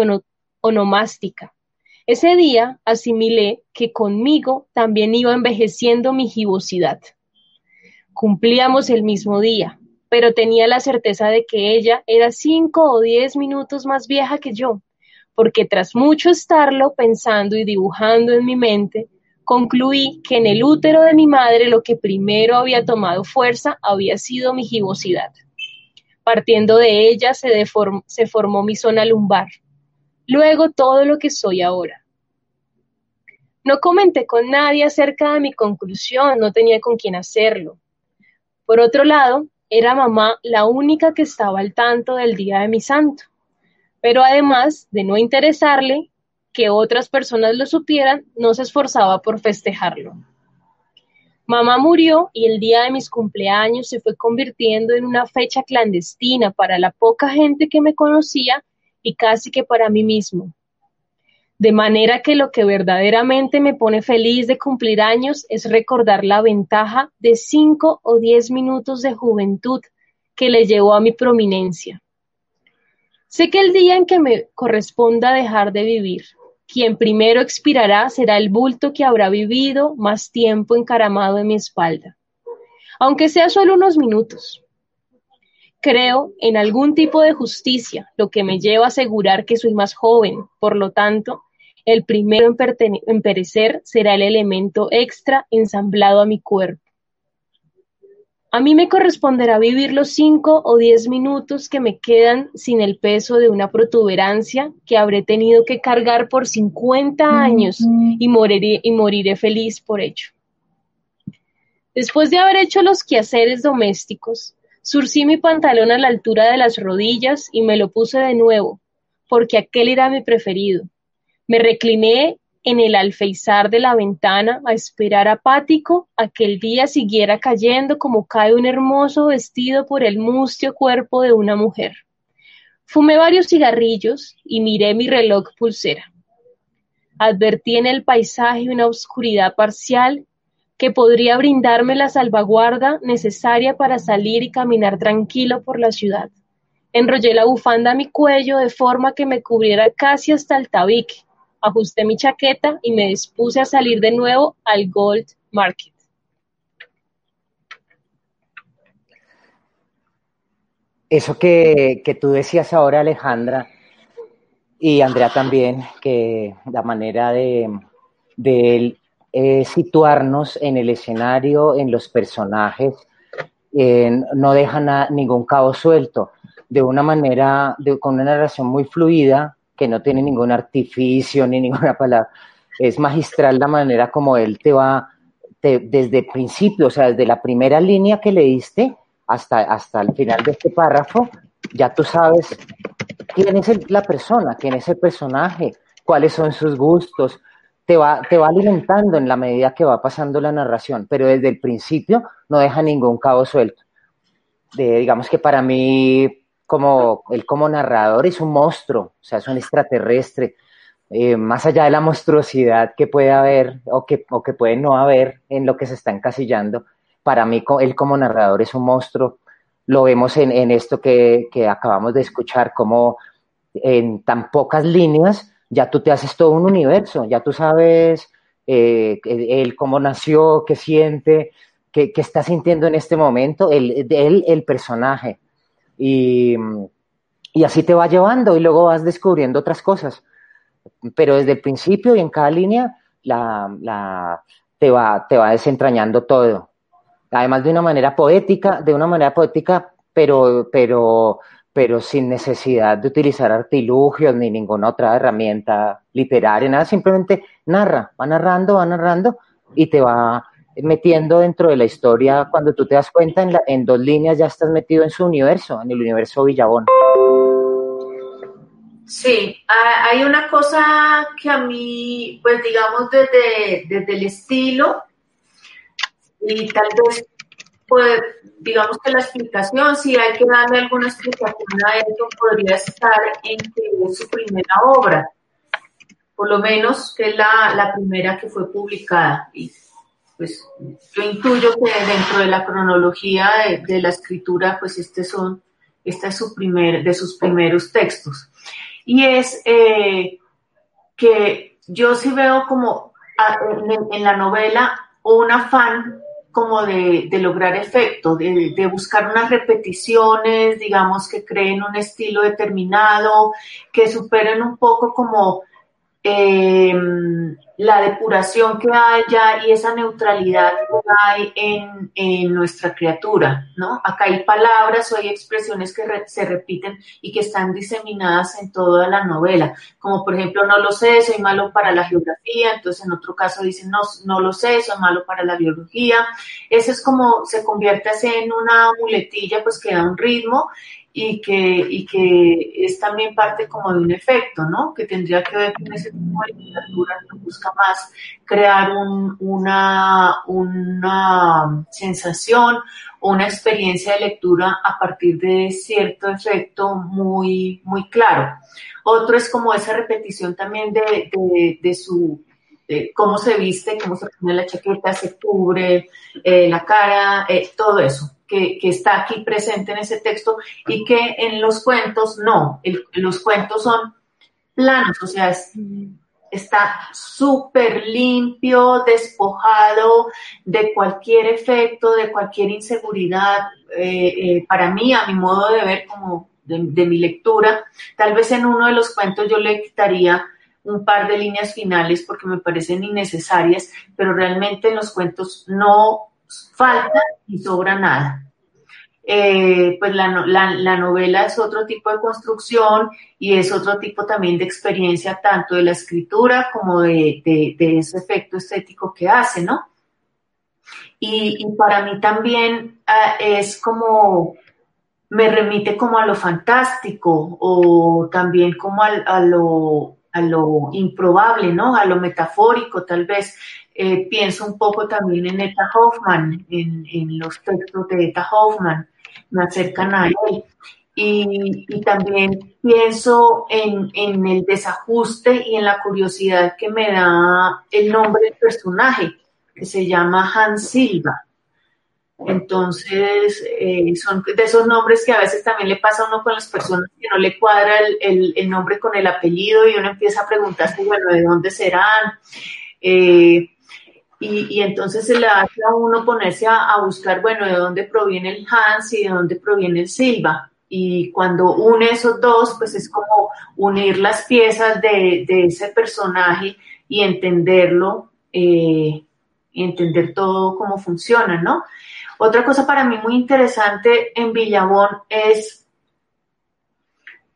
onomástica. Ese día asimilé que conmigo también iba envejeciendo mi gibosidad. Cumplíamos el mismo día, pero tenía la certeza de que ella era cinco o diez minutos más vieja que yo, porque tras mucho estarlo pensando y dibujando en mi mente, concluí que en el útero de mi madre lo que primero había tomado fuerza había sido mi gibosidad. Partiendo de ella se, formó mi zona lumbar, luego todo lo que soy ahora. No comenté con nadie acerca de mi conclusión, no tenía con quién hacerlo. Por otro lado, era mamá la única que estaba al tanto del día de mi santo, pero además de no interesarle que otras personas lo supieran, no se esforzaba por festejarlo. Mamá murió y el día de mis cumpleaños se fue convirtiendo en una fecha clandestina para la poca gente que me conocía y casi que para mí mismo. De manera que lo que verdaderamente me pone feliz de cumplir años es recordar la ventaja de cinco o diez minutos de juventud que le llevó a mi prominencia. Sé que el día en que me corresponda dejar de vivir, quien primero expirará será el bulto que habrá vivido más tiempo encaramado en mi espalda, aunque sea solo unos minutos. Creo en algún tipo de justicia, lo que me lleva a asegurar que soy más joven, por lo tanto, el primero en, perecer será el elemento extra ensamblado a mi cuerpo. A mí me corresponderá vivir los cinco o diez minutos que me quedan sin el peso de una protuberancia que habré tenido que cargar por cincuenta años y moriré, y moriré feliz por ello. Después de haber hecho los quehaceres domésticos, surcí mi pantalón a la altura de las rodillas y me lo puse de nuevo, porque aquel era mi preferido. Me recliné en el alféizar de la ventana a esperar apático a que el día siguiera cayendo como cae un hermoso vestido por el mustio cuerpo de una mujer. Fumé varios cigarrillos y miré mi reloj pulsera. Advertí en el paisaje una oscuridad parcial que podría brindarme la salvaguarda necesaria para salir y caminar tranquilo por la ciudad. Enrollé la bufanda a mi cuello de forma que me cubriera casi hasta el tabique ajusté mi chaqueta y me dispuse a salir de nuevo al Gold Market. Eso que, tú decías ahora, Alejandra, y Andrea también, que la manera de, eh, situarnos en el escenario, en los personajes, no deja ningún cabo suelto, de una manera, con una narración muy fluida, que no tiene ningún artificio ni ninguna palabra. Es magistral la manera como él te va, desde el principio, o sea, desde la primera línea que leíste hasta, hasta el final de este párrafo, ya tú sabes quién es la persona, quién es el personaje, cuáles son sus gustos. Te va, te va alimentando en la medida que va pasando la narración, pero desde el principio no deja ningún cabo suelto. de, digamos que para mí, como él como narrador es un monstruo, o sea, es un extraterrestre, eh, más allá de la monstruosidad que puede haber o que, o que puede no haber en lo que se está encasillando, para mí él como narrador es un monstruo. Lo vemos en, en esto que, que, acabamos de escuchar, como en tan pocas líneas ya tú te haces todo un universo, ya tú sabes eh, él cómo nació, qué siente, qué, qué, está sintiendo en este momento, él, él el personaje. Y, y así te va llevando y luego vas descubriendo otras cosas pero desde el principio y en cada línea la, la, te, va, te va desentrañando todo. Además de una manera poética, de una manera poética, pero, pero, pero sin necesidad de utilizar artilugios ni ninguna otra herramienta literaria, nada, simplemente narra, va narrando, va narrando y te va metiendo dentro de la historia. Cuando tú te das cuenta, en, la, en dos líneas ya estás metido en su universo, en el universo Villabón. Sí, hay una cosa que a mí, pues digamos desde, desde el estilo y tal vez, pues digamos que la explicación, si hay que darle alguna explicación a eso, podría estar en que es su primera obra, por lo menos que es la, la primera que fue publicada. Y pues yo intuyo que dentro de la cronología de, de la escritura, pues este son, este es su primer, de sus primeros textos. Y es eh, que yo sí veo como en, la novela un afán como de, lograr efecto, de, de, buscar unas repeticiones, digamos, que creen un estilo determinado, que superen un poco como eh, la depuración que haya y esa neutralidad que hay en, en, nuestra criatura, ¿no? Acá hay palabras o hay expresiones que se repiten y que están diseminadas en toda la novela, como por ejemplo, no lo sé, soy malo para la geografía, entonces en otro caso dicen, no, no lo sé, soy malo para la biología, eso es como se convierte así en una muletilla, pues que da un ritmo y que, y que es también parte como de un efecto, ¿no? Que tendría que ver con ese tipo de literatura que busca más crear un, una, una sensación o una experiencia de lectura a partir de cierto efecto muy, muy claro. Otro es como esa repetición también de, de, de su de cómo se viste, cómo se pone la chaqueta, se cubre eh, la cara, eh, todo eso que, está aquí presente en ese texto y que en los cuentos no, los cuentos son planos, o sea, es, está súper limpio, despojado de cualquier efecto, de cualquier inseguridad. Eh, eh, para mí, a mi modo de ver, como de, de, mi lectura, tal vez en uno de los cuentos yo le quitaría un par de líneas finales porque me parecen innecesarias, pero realmente en los cuentos no falta y sobra nada. Eh, pues la, la, la, novela es otro tipo de construcción y es otro tipo también de experiencia tanto de la escritura como de, de, ese efecto estético que hace, ¿no? Y, y para mí también uh, es como, me remite como a lo fantástico o también como a, lo, a lo improbable, ¿no? A lo metafórico tal vez. Eh, pienso un poco también en Eta Hoffman, en, en los textos de Eta Hoffman, me acercan a él. Y, y también pienso en, en, el desajuste y en la curiosidad que me da el nombre del personaje, que se llama Hans Silva. Entonces, eh, son de esos nombres que a veces también le pasa a uno con las personas que no le cuadra el, el, el nombre con el apellido y uno empieza a preguntarse, bueno, ¿de dónde serán? Eh, y, y, entonces se le hace a uno ponerse a, buscar, bueno, de dónde proviene el Hans y de dónde proviene el Silva. Y cuando une esos dos, pues es como unir las piezas de, de ese personaje y entenderlo, eh, y entender todo cómo funciona, ¿no? Otra cosa para mí muy interesante en Villabón es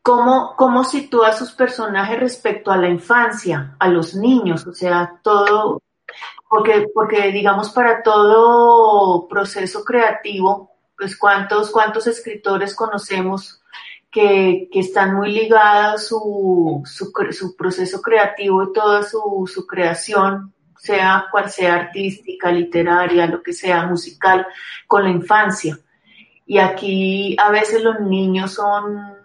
cómo, cómo sitúa a sus personajes respecto a la infancia, a los niños, o sea, todo, porque, porque digamos para todo proceso creativo, pues cuántos, cuántos escritores conocemos que, que están muy ligados su, su, su proceso creativo y toda su, su creación sea cual sea artística, literaria, lo que sea, musical, con la infancia. y aquí a veces los niños son,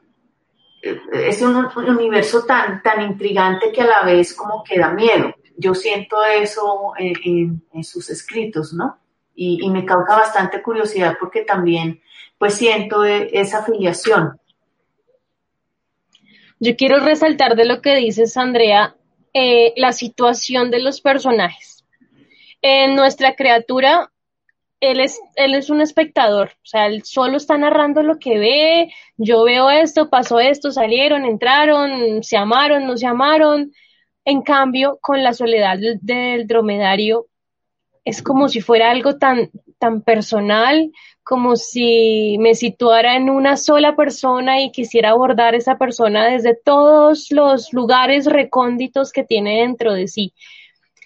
eh, es un, universo tan, tan intrigante que a la vez como que da miedo. Yo siento eso en, sus escritos, ¿no? Y, y, me causa bastante curiosidad porque también pues siento e, esa afiliación. Yo quiero resaltar de lo que dices, Andrea, eh, la situación de los personajes. En nuestra criatura, él es, él es un espectador, o sea, él solo está narrando lo que ve, yo veo esto, pasó esto, salieron, entraron, se amaron, no se amaron. En cambio, con la soledad del, dromedario, es como si fuera algo tan, tan personal, como si me situara en una sola persona y quisiera abordar esa persona desde todos los lugares recónditos que tiene dentro de sí.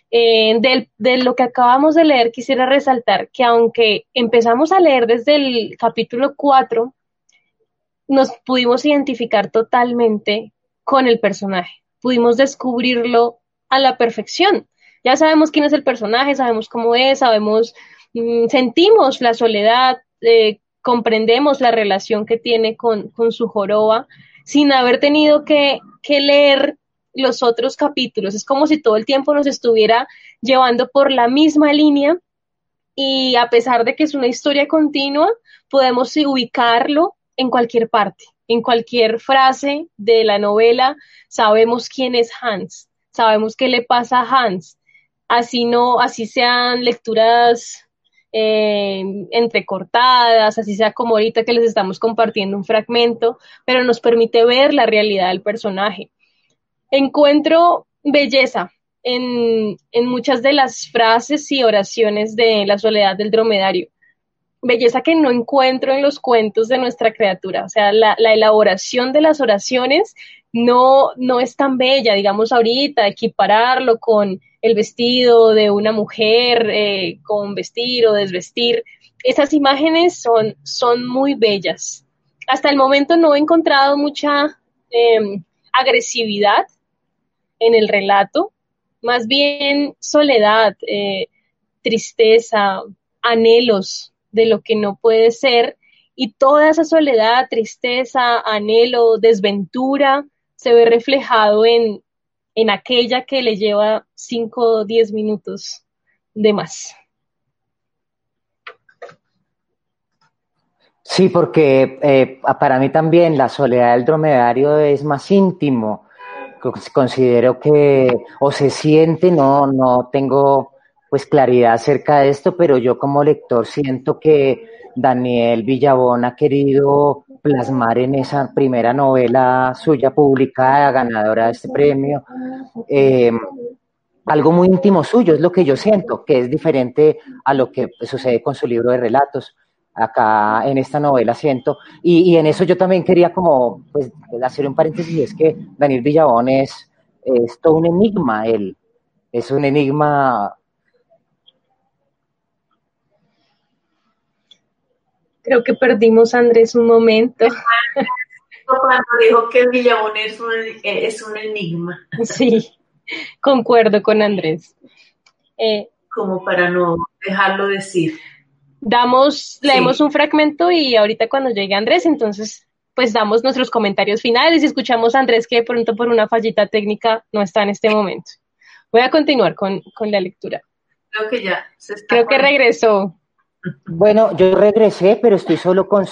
Eh, de lo que acabamos de leer, quisiera resaltar que aunque empezamos a leer desde el capítulo 4, nos pudimos identificar totalmente con el personaje, pudimos descubrirlo a la perfección. Ya sabemos quién es el personaje, sabemos cómo es, sabemos, mm, sentimos la soledad, eh, comprendemos la relación que tiene con, su joroba sin haber tenido que, leer los otros capítulos. Es como si todo el tiempo nos estuviera llevando por la misma línea y a pesar de que es una historia continua, podemos ubicarlo en cualquier parte, en cualquier frase de la novela, sabemos quién es Hans, sabemos qué le pasa a Hans, así no, así sean lecturas eh, entrecortadas, así sea como ahorita que les estamos compartiendo un fragmento, pero nos permite ver la realidad del personaje. Encuentro belleza en, muchas de las frases y oraciones de La soledad del dromedario. Belleza que no encuentro en los cuentos de nuestra criatura. O sea, la, la elaboración de las oraciones no, no es tan bella, digamos ahorita, equipararlo con el vestido de una mujer, eh, con vestir o desvestir. Esas imágenes son, son muy bellas. Hasta el momento no he encontrado mucha em, agresividad en el relato, más bien soledad, eh, tristeza, anhelos de lo que no puede ser y toda esa soledad, tristeza, anhelo, desventura se ve reflejado en, en aquella que le lleva 5 o 10 minutos de más. Sí, porque eh, para mí también la soledad del dromedario es más íntimo. Considero que o se siente, no, no tengo pues claridad acerca de esto, pero yo como lector siento que Daniel Villabón ha querido plasmar en esa primera novela suya publicada, ganadora de este premio, eh, algo muy íntimo suyo, es lo que yo siento, que es diferente a lo que sucede con su libro de relatos. Acá en esta novela siento, y, en eso yo también quería como pues, hacer un paréntesis, es que Daniel Villabón es todo un enigma, él es un enigma Creo que perdimos a Andrés un momento. Cuando dijo que Villabón es un, es un enigma. Sí, concuerdo con Andrés. Eh, Como para no dejarlo decir. Damos, leemos un fragmento y ahorita cuando llegue Andrés, entonces pues damos nuestros comentarios finales y escuchamos a Andrés que de pronto por una fallita técnica no está en este momento. Voy a continuar con, con la lectura. Creo que ya se está. Creo que regresó. Bueno, yo regresé, pero estoy solo con,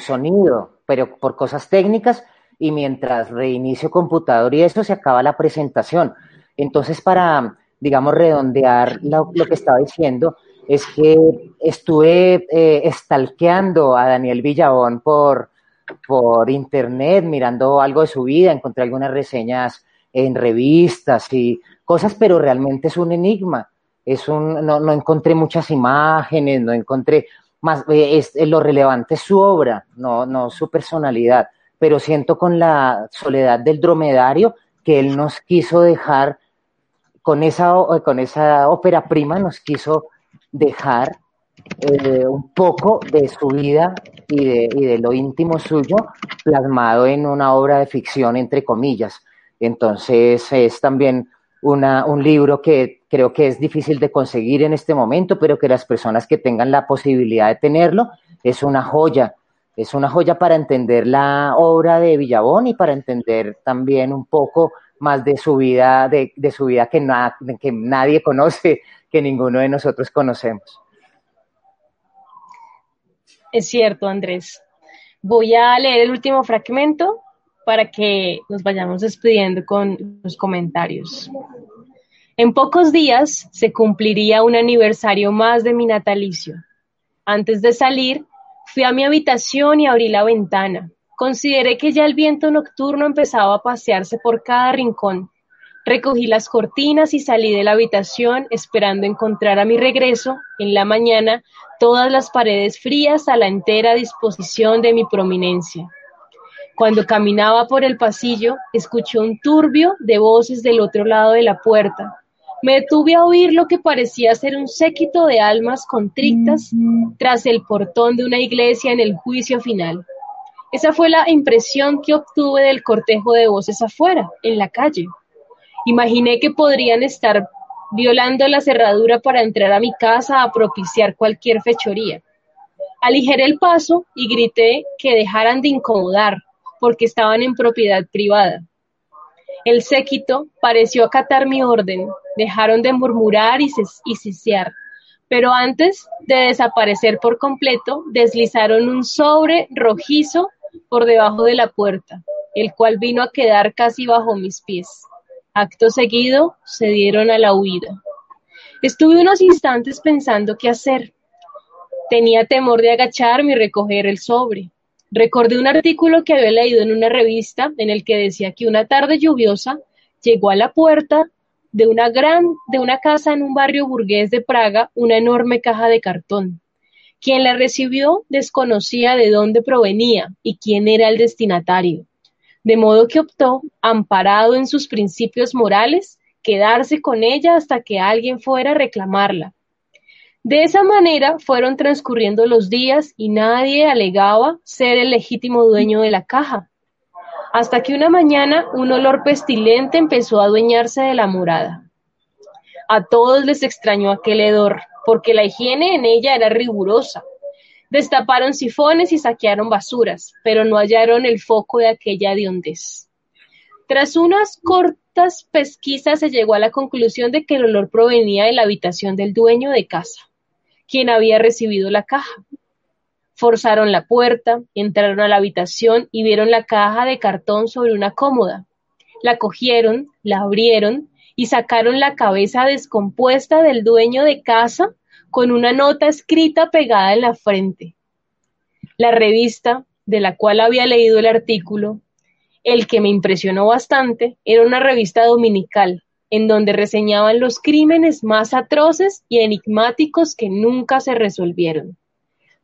sonido, pero por cosas técnicas y mientras reinicio computador y eso se acaba la presentación. Entonces, para, digamos, redondear lo, que estaba diciendo, es que estuve eh, stalkeando a Daniel Villabón por, por internet, mirando algo de su vida, encontré algunas reseñas en revistas y cosas, pero realmente es un enigma es un, no, no encontré muchas imágenes, no encontré más, eh, es, lo relevante es su obra, no, no su personalidad, pero siento con la soledad del dromedario que él nos quiso dejar, con esa, con esa ópera prima nos quiso dejar eh, un poco de su vida y de, y de lo íntimo suyo plasmado en una obra de ficción, entre comillas. Entonces es también una, un libro que creo que es difícil de conseguir en este momento, pero que las personas que tengan la posibilidad de tenerlo, es una joya es una joya para entender la obra de Villabón y para entender también un poco más de su vida, de, su vida que, que nadie conoce, que ninguno de nosotros conocemos. Es cierto, Andrés. Voy a leer el último fragmento para que nos vayamos despidiendo con los comentarios. En pocos días se cumpliría un aniversario más de mi natalicio. Antes de salir, fui a mi habitación y abrí la ventana. Consideré que ya el viento nocturno empezaba a pasearse por cada rincón. Recogí las cortinas y salí de la habitación esperando encontrar a mi regreso, en la mañana, todas las paredes frías a la entera disposición de mi prominencia. Cuando caminaba por el pasillo, escuché un turbio de voces del otro lado de la puerta. Me detuve a oír lo que parecía ser un séquito de almas contrictas tras el portón de una iglesia en el juicio final. Esa fue la impresión que obtuve del cortejo de voces afuera, en la calle. Imaginé que podrían estar violando la cerradura para entrar a mi casa a propiciar cualquier fechoría. Aligeré el paso y grité que dejaran de incomodar, porque estaban en propiedad privada. El séquito pareció acatar mi orden, dejaron de murmurar y, ciciar, pero antes de desaparecer por completo, deslizaron un sobre rojizo por debajo de la puerta, el cual vino a quedar casi bajo mis pies. Acto seguido, se dieron a la huida. Estuve unos instantes pensando qué hacer. Tenía temor de agacharme y recoger el sobre. Recordé un artículo que había leído en una revista en el que decía que una tarde lluviosa llegó a la puerta de una gran de una casa en un barrio burgués de Praga una enorme caja de cartón. Quien la recibió desconocía de dónde provenía y quién era el destinatario, de modo que optó, amparado en sus principios morales, quedarse con ella hasta que alguien fuera a reclamarla de esa manera fueron transcurriendo los días y nadie alegaba ser el legítimo dueño de la caja, hasta que una mañana un olor pestilente empezó a adueñarse de la morada. A todos les extrañó aquel hedor, porque la higiene en ella era rigurosa. Destaparon sifones y saquearon basuras, pero no hallaron el foco de aquella hediondez. Tras unas cortas pesquisas se llegó a la conclusión de que el olor provenía de la habitación del dueño de casa quien había recibido la caja. Forzaron la puerta, entraron a la habitación y vieron la caja de cartón sobre una cómoda. La cogieron, la abrieron y sacaron la cabeza descompuesta del dueño de casa con una nota escrita pegada en la frente. La revista, de la cual había leído el artículo, el que me impresionó bastante, era una revista dominical en donde reseñaban los crímenes más atroces y enigmáticos que nunca se resolvieron.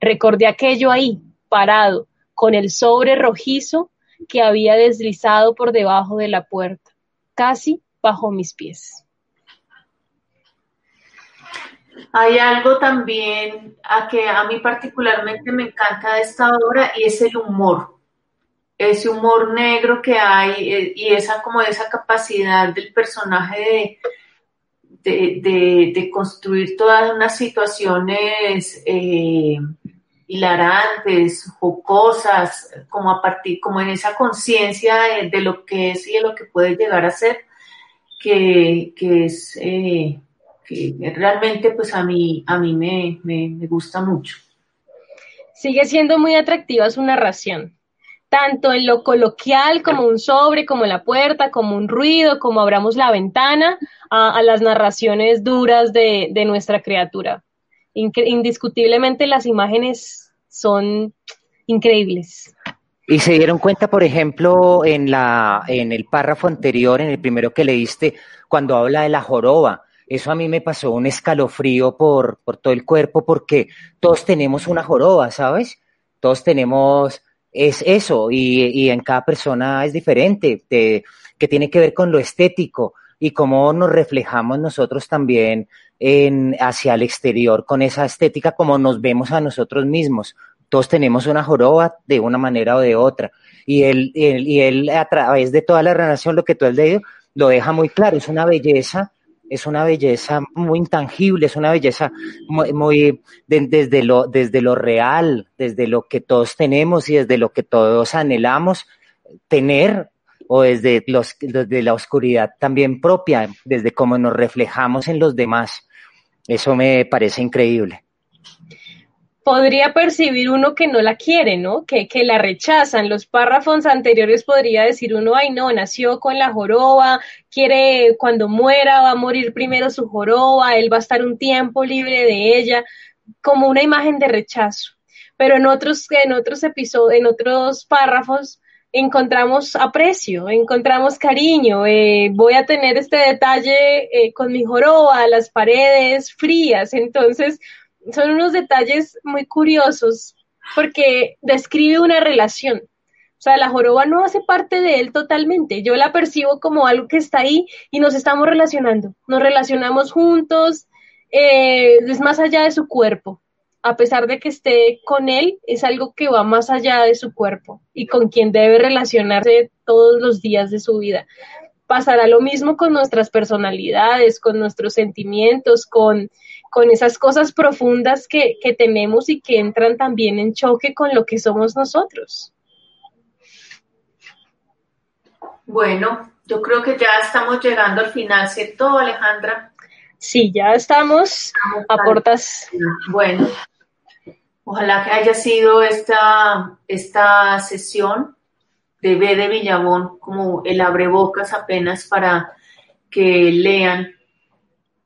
Recordé aquello ahí, parado, con el sobre rojizo que había deslizado por debajo de la puerta, casi bajo mis pies. Hay algo también a que a mí particularmente me encanta de esta obra y es el humor ese humor negro que hay eh, y esa como esa capacidad del personaje de, de, construir todas unas situaciones eh, hilarantes, jocosas, como a partir, como en esa conciencia de, lo que es y de lo que puede llegar a ser, que, es eh, que realmente pues a mí, a mí me, me gusta mucho. Sigue siendo muy atractiva su narración tanto en lo coloquial como un sobre, como la puerta, como un ruido, como abramos la ventana, a, las narraciones duras de, nuestra criatura. indiscutiblemente las imágenes son increíbles. Y se dieron cuenta, por ejemplo, en, la, en el párrafo anterior, en el primero que leíste, cuando habla de la joroba. Eso a mí me pasó un escalofrío por, por todo el cuerpo porque todos tenemos una joroba, ¿sabes? Todos tenemos es eso y, en cada persona es diferente, que tiene que ver con lo estético y cómo nos reflejamos nosotros también hacia el exterior con esa estética, como nos vemos a nosotros mismos. Todos tenemos una joroba de una manera o de otra. Y él, y él a través de toda la relación, lo que tú has leído, lo deja muy claro. Es una belleza es una belleza muy intangible, es una belleza muy, desde, lo, desde lo real, desde lo que todos tenemos y desde lo que todos anhelamos tener o desde, los, desde la oscuridad también propia, desde cómo nos reflejamos en los demás. Eso me parece increíble podría percibir uno que no la quiere, ¿no? Que, que la rechazan. Los párrafos anteriores podría decir uno, ay no, nació con la joroba, quiere cuando muera va a morir primero su joroba, él va a estar un tiempo libre de ella, como una imagen de rechazo. Pero en otros, en otros episodios, en otros párrafos, encontramos aprecio, encontramos cariño, eh, voy a tener este detalle eh, con mi joroba, las paredes frías, entonces son unos detalles muy curiosos porque describe una relación. O sea, la joroba no hace parte de él totalmente. Yo la percibo como algo que está ahí y nos estamos relacionando. Nos relacionamos juntos, eh, es más allá de su cuerpo. A pesar de que esté con él, es algo que va más allá de su cuerpo y con quien debe relacionarse todos los días de su vida. Pasará lo mismo con nuestras personalidades, con nuestros sentimientos, con con esas cosas profundas que, que tenemos y que entran también en choque con lo que somos nosotros. Bueno, yo creo que ya estamos llegando al final, ¿cierto, Alejandra? Sí, ya estamos, a. Bueno, ojalá que haya sido esta, esta sesión de B de Villabón como el abrebocas apenas para que lean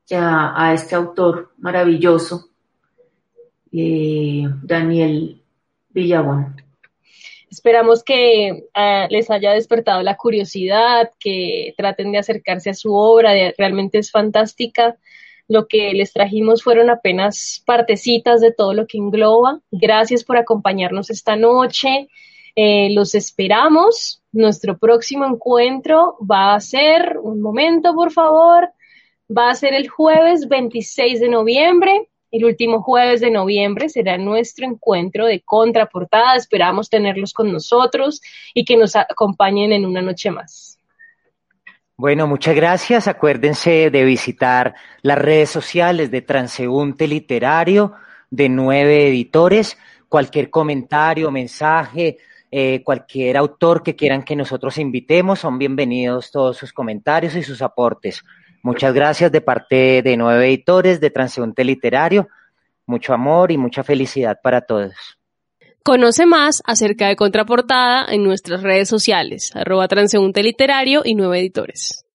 ya a este autor maravilloso, eh, Daniel Villabón. Esperamos que ah, les haya despertado la curiosidad, que traten de acercarse a su obra, realmente es fantástica. Lo que les trajimos fueron apenas partecitas de todo lo que engloba. Gracias por acompañarnos esta noche. Eh, los esperamos. Nuestro próximo encuentro va a ser, un momento por favor, va a ser el jueves 26 de noviembre. El último jueves de noviembre será nuestro encuentro de contraportada. Esperamos tenerlos con nosotros y que nos acompañen en una noche más. Bueno, muchas gracias. Acuérdense de visitar las redes sociales de Transeúnte Literario de nueve editores. Cualquier comentario, mensaje, eh, cualquier autor que quieran que nosotros invitemos, son bienvenidos todos sus comentarios y sus aportes. Muchas gracias de parte de nueve editores de Transeúnte Literario. Mucho amor y mucha felicidad para todos. Conoce más acerca de Contraportada en nuestras redes sociales, arroba Transeúnte Literario y nueve editores.